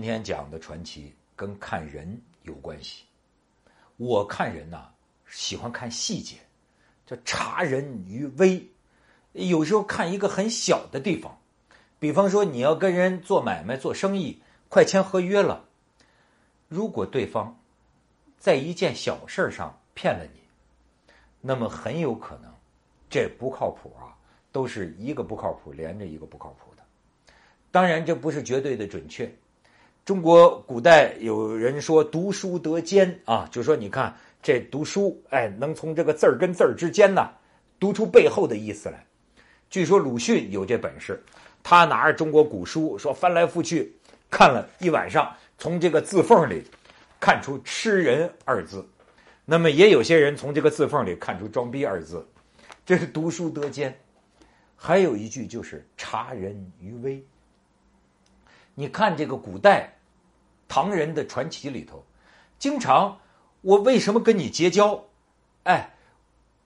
今天讲的传奇跟看人有关系。我看人呐，喜欢看细节，叫察人于微。有时候看一个很小的地方，比方说你要跟人做买卖、做生意，快签合约了，如果对方在一件小事上骗了你，那么很有可能这不靠谱啊，都是一个不靠谱连着一个不靠谱的。当然，这不是绝对的准确。中国古代有人说“读书得奸”啊，就说你看这读书，哎，能从这个字儿跟字儿之间呢读出背后的意思来。据说鲁迅有这本事，他拿着中国古书说翻来覆去看了一晚上，从这个字缝里看出“吃人”二字。那么也有些人从这个字缝里看出“装逼”二字，这是读书得奸。还有一句就是“察人于微”。你看这个古代唐人的传奇里头，经常我为什么跟你结交？哎，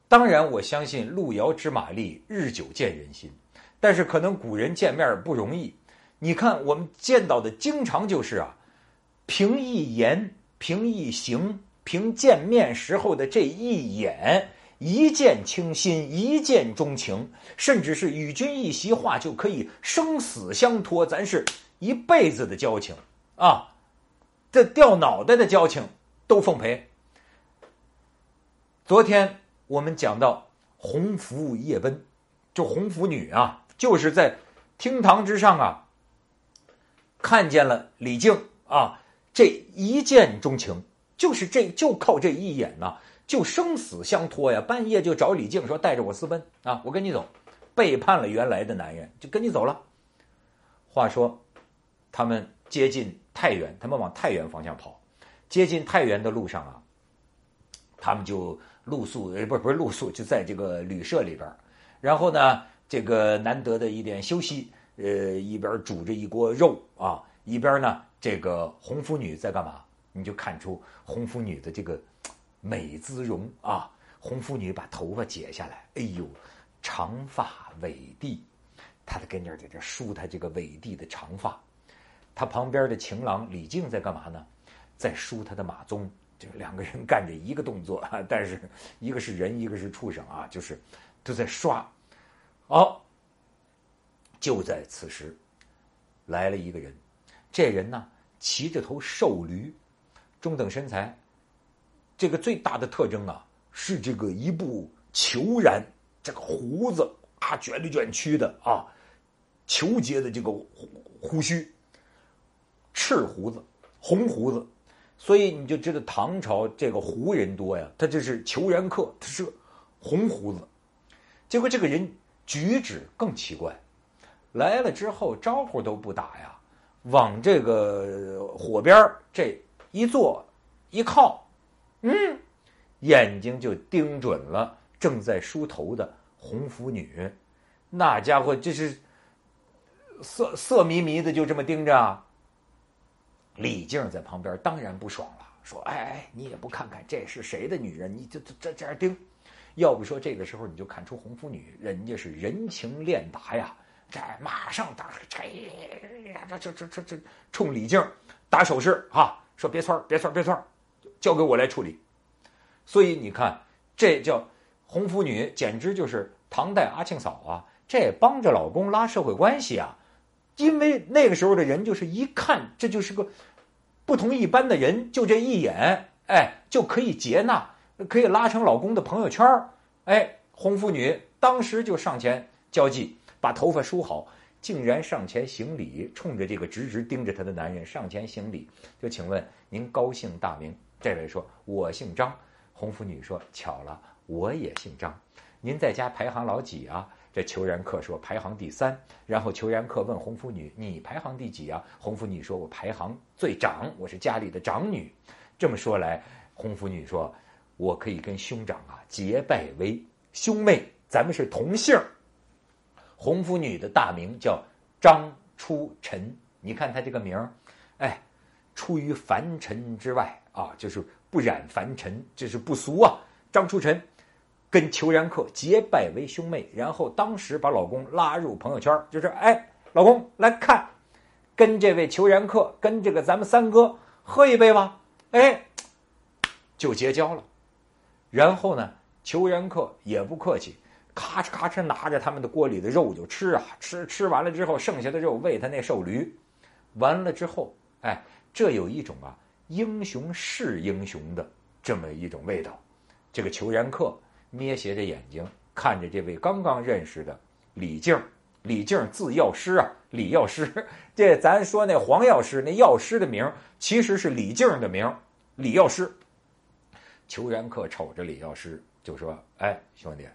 当然我相信路遥知马力，日久见人心。但是可能古人见面不容易。你看我们见到的经常就是啊，凭一言，凭一行，凭见面时候的这一眼，一见倾心，一见钟情，甚至是与君一席话就可以生死相托。咱是。一辈子的交情啊，这掉脑袋的交情都奉陪。昨天我们讲到红拂夜奔，就红拂女啊，就是在厅堂之上啊，看见了李靖啊，这一见钟情，就是这就靠这一眼呐，就生死相托呀。半夜就找李靖说：“带着我私奔啊，我跟你走。”背叛了原来的男人，就跟你走了。话说。他们接近太原，他们往太原方向跑。接近太原的路上啊，他们就露宿，呃，不是不是露宿，就在这个旅社里边然后呢，这个难得的一点休息，呃，一边煮着一锅肉啊，一边呢，这个红拂女在干嘛？你就看出红拂女的这个美姿容啊。红拂女把头发解下来，哎呦，长发委地，她在跟这在这梳她这个委地的长发。他旁边的情郎李靖在干嘛呢？在梳他的马鬃，就两个人干着一个动作，但是一个是人，一个是畜生啊，就是都在刷。哦，就在此时，来了一个人，这人呢骑着头瘦驴，中等身材。这个最大的特征啊是这个一部虬髯，这个胡子啊卷来卷曲的啊，虬结的这个胡须。赤胡子，红胡子，所以你就知道唐朝这个胡人多呀。他这是虬髯客，他是红胡子。结果这个人举止更奇怪，来了之后招呼都不打呀，往这个火边这一坐一靠，嗯，眼睛就盯准了正在梳头的红拂女。那家伙就是色色迷迷的，就这么盯着。李靖在旁边当然不爽了，说：“哎哎，你也不看看这是谁的女人，你就这这样盯。要不说这个时候你就看出红拂女人家是人情练达呀，这马上打这这这这这冲李靖打手势啊，说别窜别窜别窜，交给我来处理。所以你看，这叫红拂女，简直就是唐代阿庆嫂啊，这帮着老公拉社会关系啊。”因为那个时候的人就是一看，这就是个不同一般的人，就这一眼，哎，就可以接纳，可以拉成老公的朋友圈儿哎，红拂女当时就上前交际，把头发梳好，竟然上前行礼，冲着这个直直盯着她的男人上前行礼，就请问您高姓大名？这位说：“我姓张。”红拂女说：“巧了，我也姓张。您在家排行老几啊？”这虬髯客说排行第三，然后虬髯客问红拂女：“你排行第几啊？”红拂女说：“我排行最长，我是家里的长女。”这么说来，红拂女说：“我可以跟兄长啊结拜为兄妹，咱们是同姓。”红拂女的大名叫张初晨，你看她这个名儿，哎，出于凡尘之外啊，就是不染凡尘，这是不俗啊。张初晨。跟虬髯客结拜为兄妹，然后当时把老公拉入朋友圈，就是哎，老公来看，跟这位裘然客，跟这个咱们三哥喝一杯吧。哎，就结交了。然后呢，裘然客也不客气，咔哧咔哧拿着他们的锅里的肉就吃啊，吃吃完了之后，剩下的肉喂他那瘦驴。完了之后，哎，这有一种啊，英雄是英雄的这么一种味道。这个裘然客眯斜着眼睛看着这位刚刚认识的李静。李静字药师啊，李药师，这咱说那黄药师，那药师的名其实是李静的名，李药师。裘然克瞅着李药师就说：“哎，兄弟，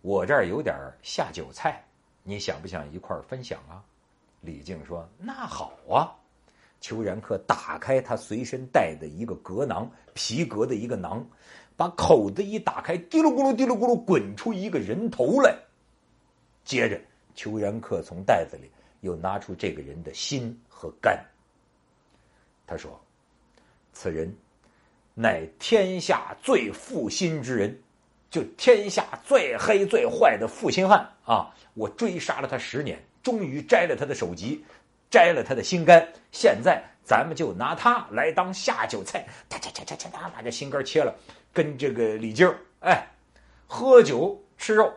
我这儿有点下酒菜，你想不想一块儿分享啊？”李静说：“那好啊。”裘然克打开他随身带的一个格囊，皮革的一个囊，把口子一打开，滴噜咕噜滴噜咕噜滚出一个人头来，接着。裘元克从袋子里又拿出这个人的心和肝。他说：“此人乃天下最负心之人，就天下最黑最坏的负心汉啊！我追杀了他十年，终于摘了他的首级，摘了他的心肝。现在咱们就拿他来当下酒菜，他他他他他把这心肝切了，跟这个李靖哎喝酒吃肉。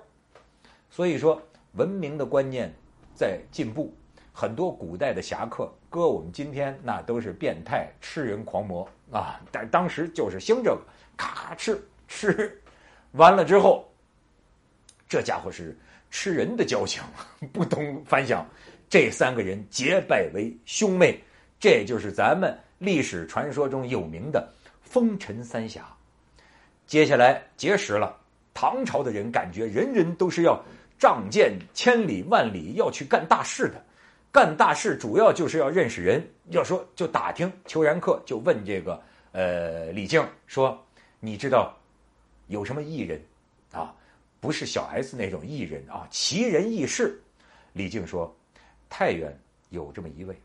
所以说。”文明的观念在进步，很多古代的侠客，搁我们今天那都是变态吃人狂魔啊！但当时就是兴这个，咔吃吃，完了之后，这家伙是吃人的交情，不同凡响。这三个人结拜为兄妹，这就是咱们历史传说中有名的风尘三侠。接下来结识了唐朝的人，感觉人人都是要。仗剑千里万里要去干大事的，干大事主要就是要认识人。要说就打听，裘然客就问这个呃李靖说：“你知道有什么异人啊？不是小 S 那种异人啊，奇人异事。”李靖说：“太原有这么一位，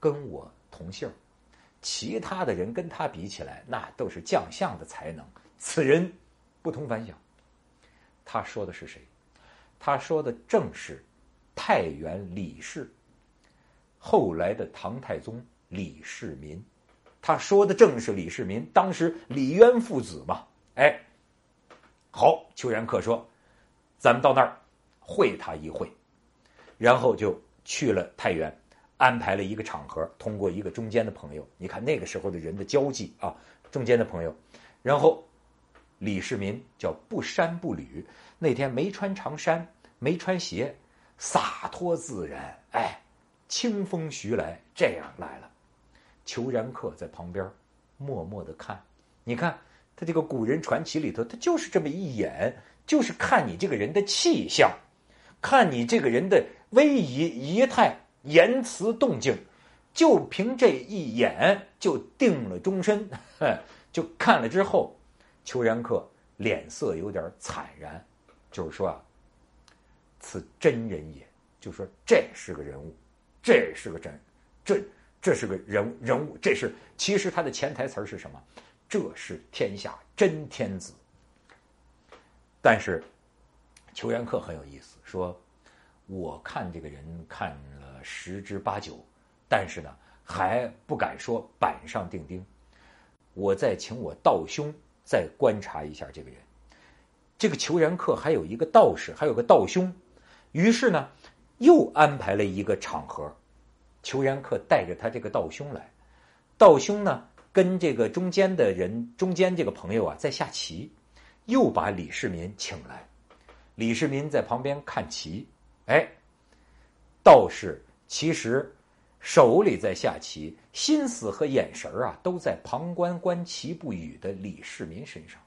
跟我同姓，其他的人跟他比起来，那都是将相的才能。此人不同凡响。”他说的是谁？他说的正是太原李氏，后来的唐太宗李世民。他说的正是李世民，当时李渊父子嘛。哎，好，邱然客说，咱们到那儿会他一会，然后就去了太原，安排了一个场合，通过一个中间的朋友。你看那个时候的人的交际啊，中间的朋友，然后李世民叫不衫不履。那天没穿长衫，没穿鞋，洒脱自然，哎，清风徐来，这样来了。裘然客在旁边默默的看，你看他这个古人传奇里头，他就是这么一眼，就是看你这个人的气象，看你这个人的威仪仪态、言辞动静，就凭这一眼就定了终身。就看了之后，裘然客脸色有点惨然。就是说啊，此真人也，就说这是个人物，这是个真，这这是个人人物，这是其实他的潜台词是什么？这是天下真天子。但是裘元客很有意思，说我看这个人看了十之八九，但是呢还不敢说板上钉钉，我再请我道兄再观察一下这个人。这个裘然客还有一个道士，还有个道兄，于是呢，又安排了一个场合，裘然客带着他这个道兄来，道兄呢跟这个中间的人，中间这个朋友啊在下棋，又把李世民请来，李世民在旁边看棋，哎，道士其实手里在下棋，心思和眼神啊都在旁观观棋不语的李世民身上。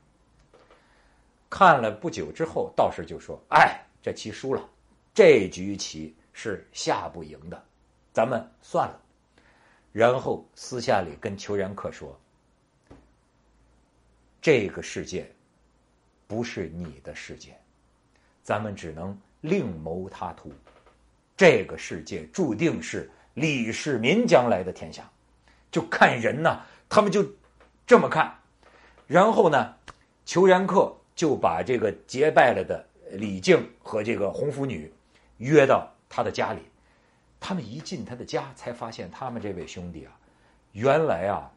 看了不久之后，道士就说：“哎，这棋输了，这局棋是下不赢的，咱们算了。”然后私下里跟裘然客说：“这个世界不是你的世界，咱们只能另谋他途。这个世界注定是李世民将来的天下，就看人呐，他们就这么看。然后呢，裘然客。”就把这个结拜了的李靖和这个红拂女约到他的家里，他们一进他的家，才发现他们这位兄弟啊，原来啊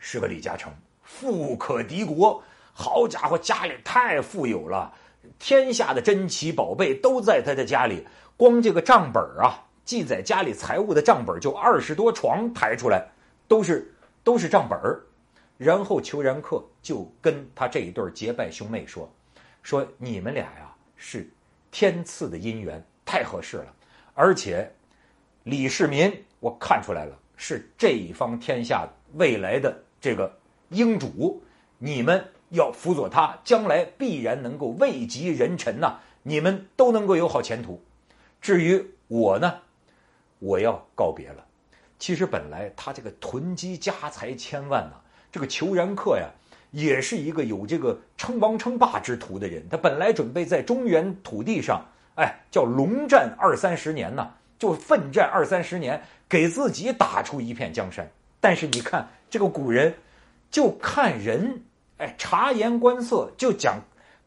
是个李嘉诚，富可敌国。好家伙，家里太富有了，天下的珍奇宝贝都在他的家里。光这个账本啊，记载家里财物的账本就二十多床抬出来，都是都是账本然后裘然客就跟他这一对结拜兄妹说：“说你们俩呀是天赐的姻缘，太合适了。而且李世民我看出来了，是这一方天下未来的这个英主，你们。”要辅佐他，将来必然能够位极人臣呐！你们都能够有好前途。至于我呢，我要告别了。其实本来他这个囤积家财千万呐，这个裘然客呀，也是一个有这个称王称霸之徒的人。他本来准备在中原土地上，哎，叫龙战二三十年呐，就奋战二三十年，给自己打出一片江山。但是你看这个古人，就看人。哎，察言观色就讲，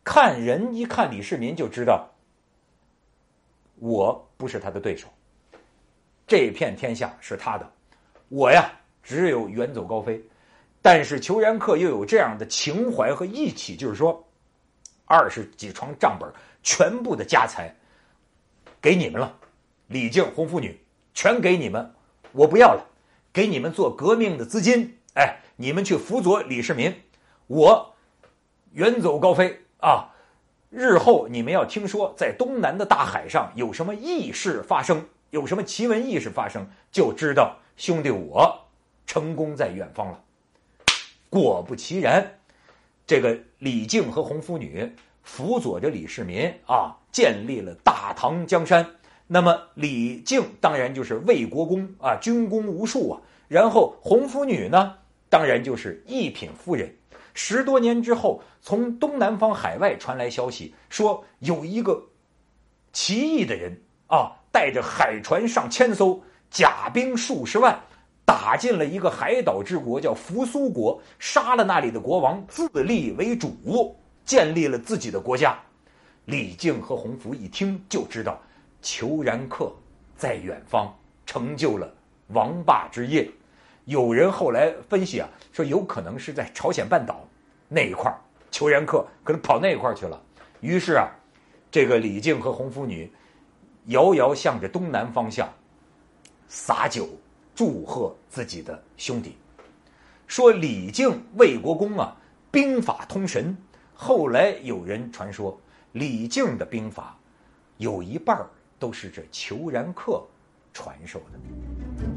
看人一看李世民就知道，我不是他的对手。这片天下是他的，我呀只有远走高飞。但是裘然客又有这样的情怀和义气，就是说，二十几床账本，全部的家财给你们了，李靖、红拂女全给你们，我不要了，给你们做革命的资金。哎，你们去辅佐李世民。我远走高飞啊！日后你们要听说在东南的大海上有什么异事发生，有什么奇闻异事发生，就知道兄弟我成功在远方了。果不其然，这个李靖和红拂女辅佐着李世民啊，建立了大唐江山。那么李靖当然就是魏国公啊，军功无数啊。然后红拂女呢，当然就是一品夫人。十多年之后，从东南方海外传来消息，说有一个奇异的人啊，带着海船上千艘，甲兵数十万，打进了一个海岛之国，叫扶苏国，杀了那里的国王，自立为主，建立了自己的国家。李靖和洪福一听就知道，裘然客在远方成就了王霸之业。有人后来分析啊，说有可能是在朝鲜半岛那一块儿，裘然客可能跑那一块儿去了。于是啊，这个李靖和红拂女遥遥向着东南方向洒酒祝贺自己的兄弟，说李靖魏国公啊，兵法通神。后来有人传说，李靖的兵法有一半都是这裘然客传授的。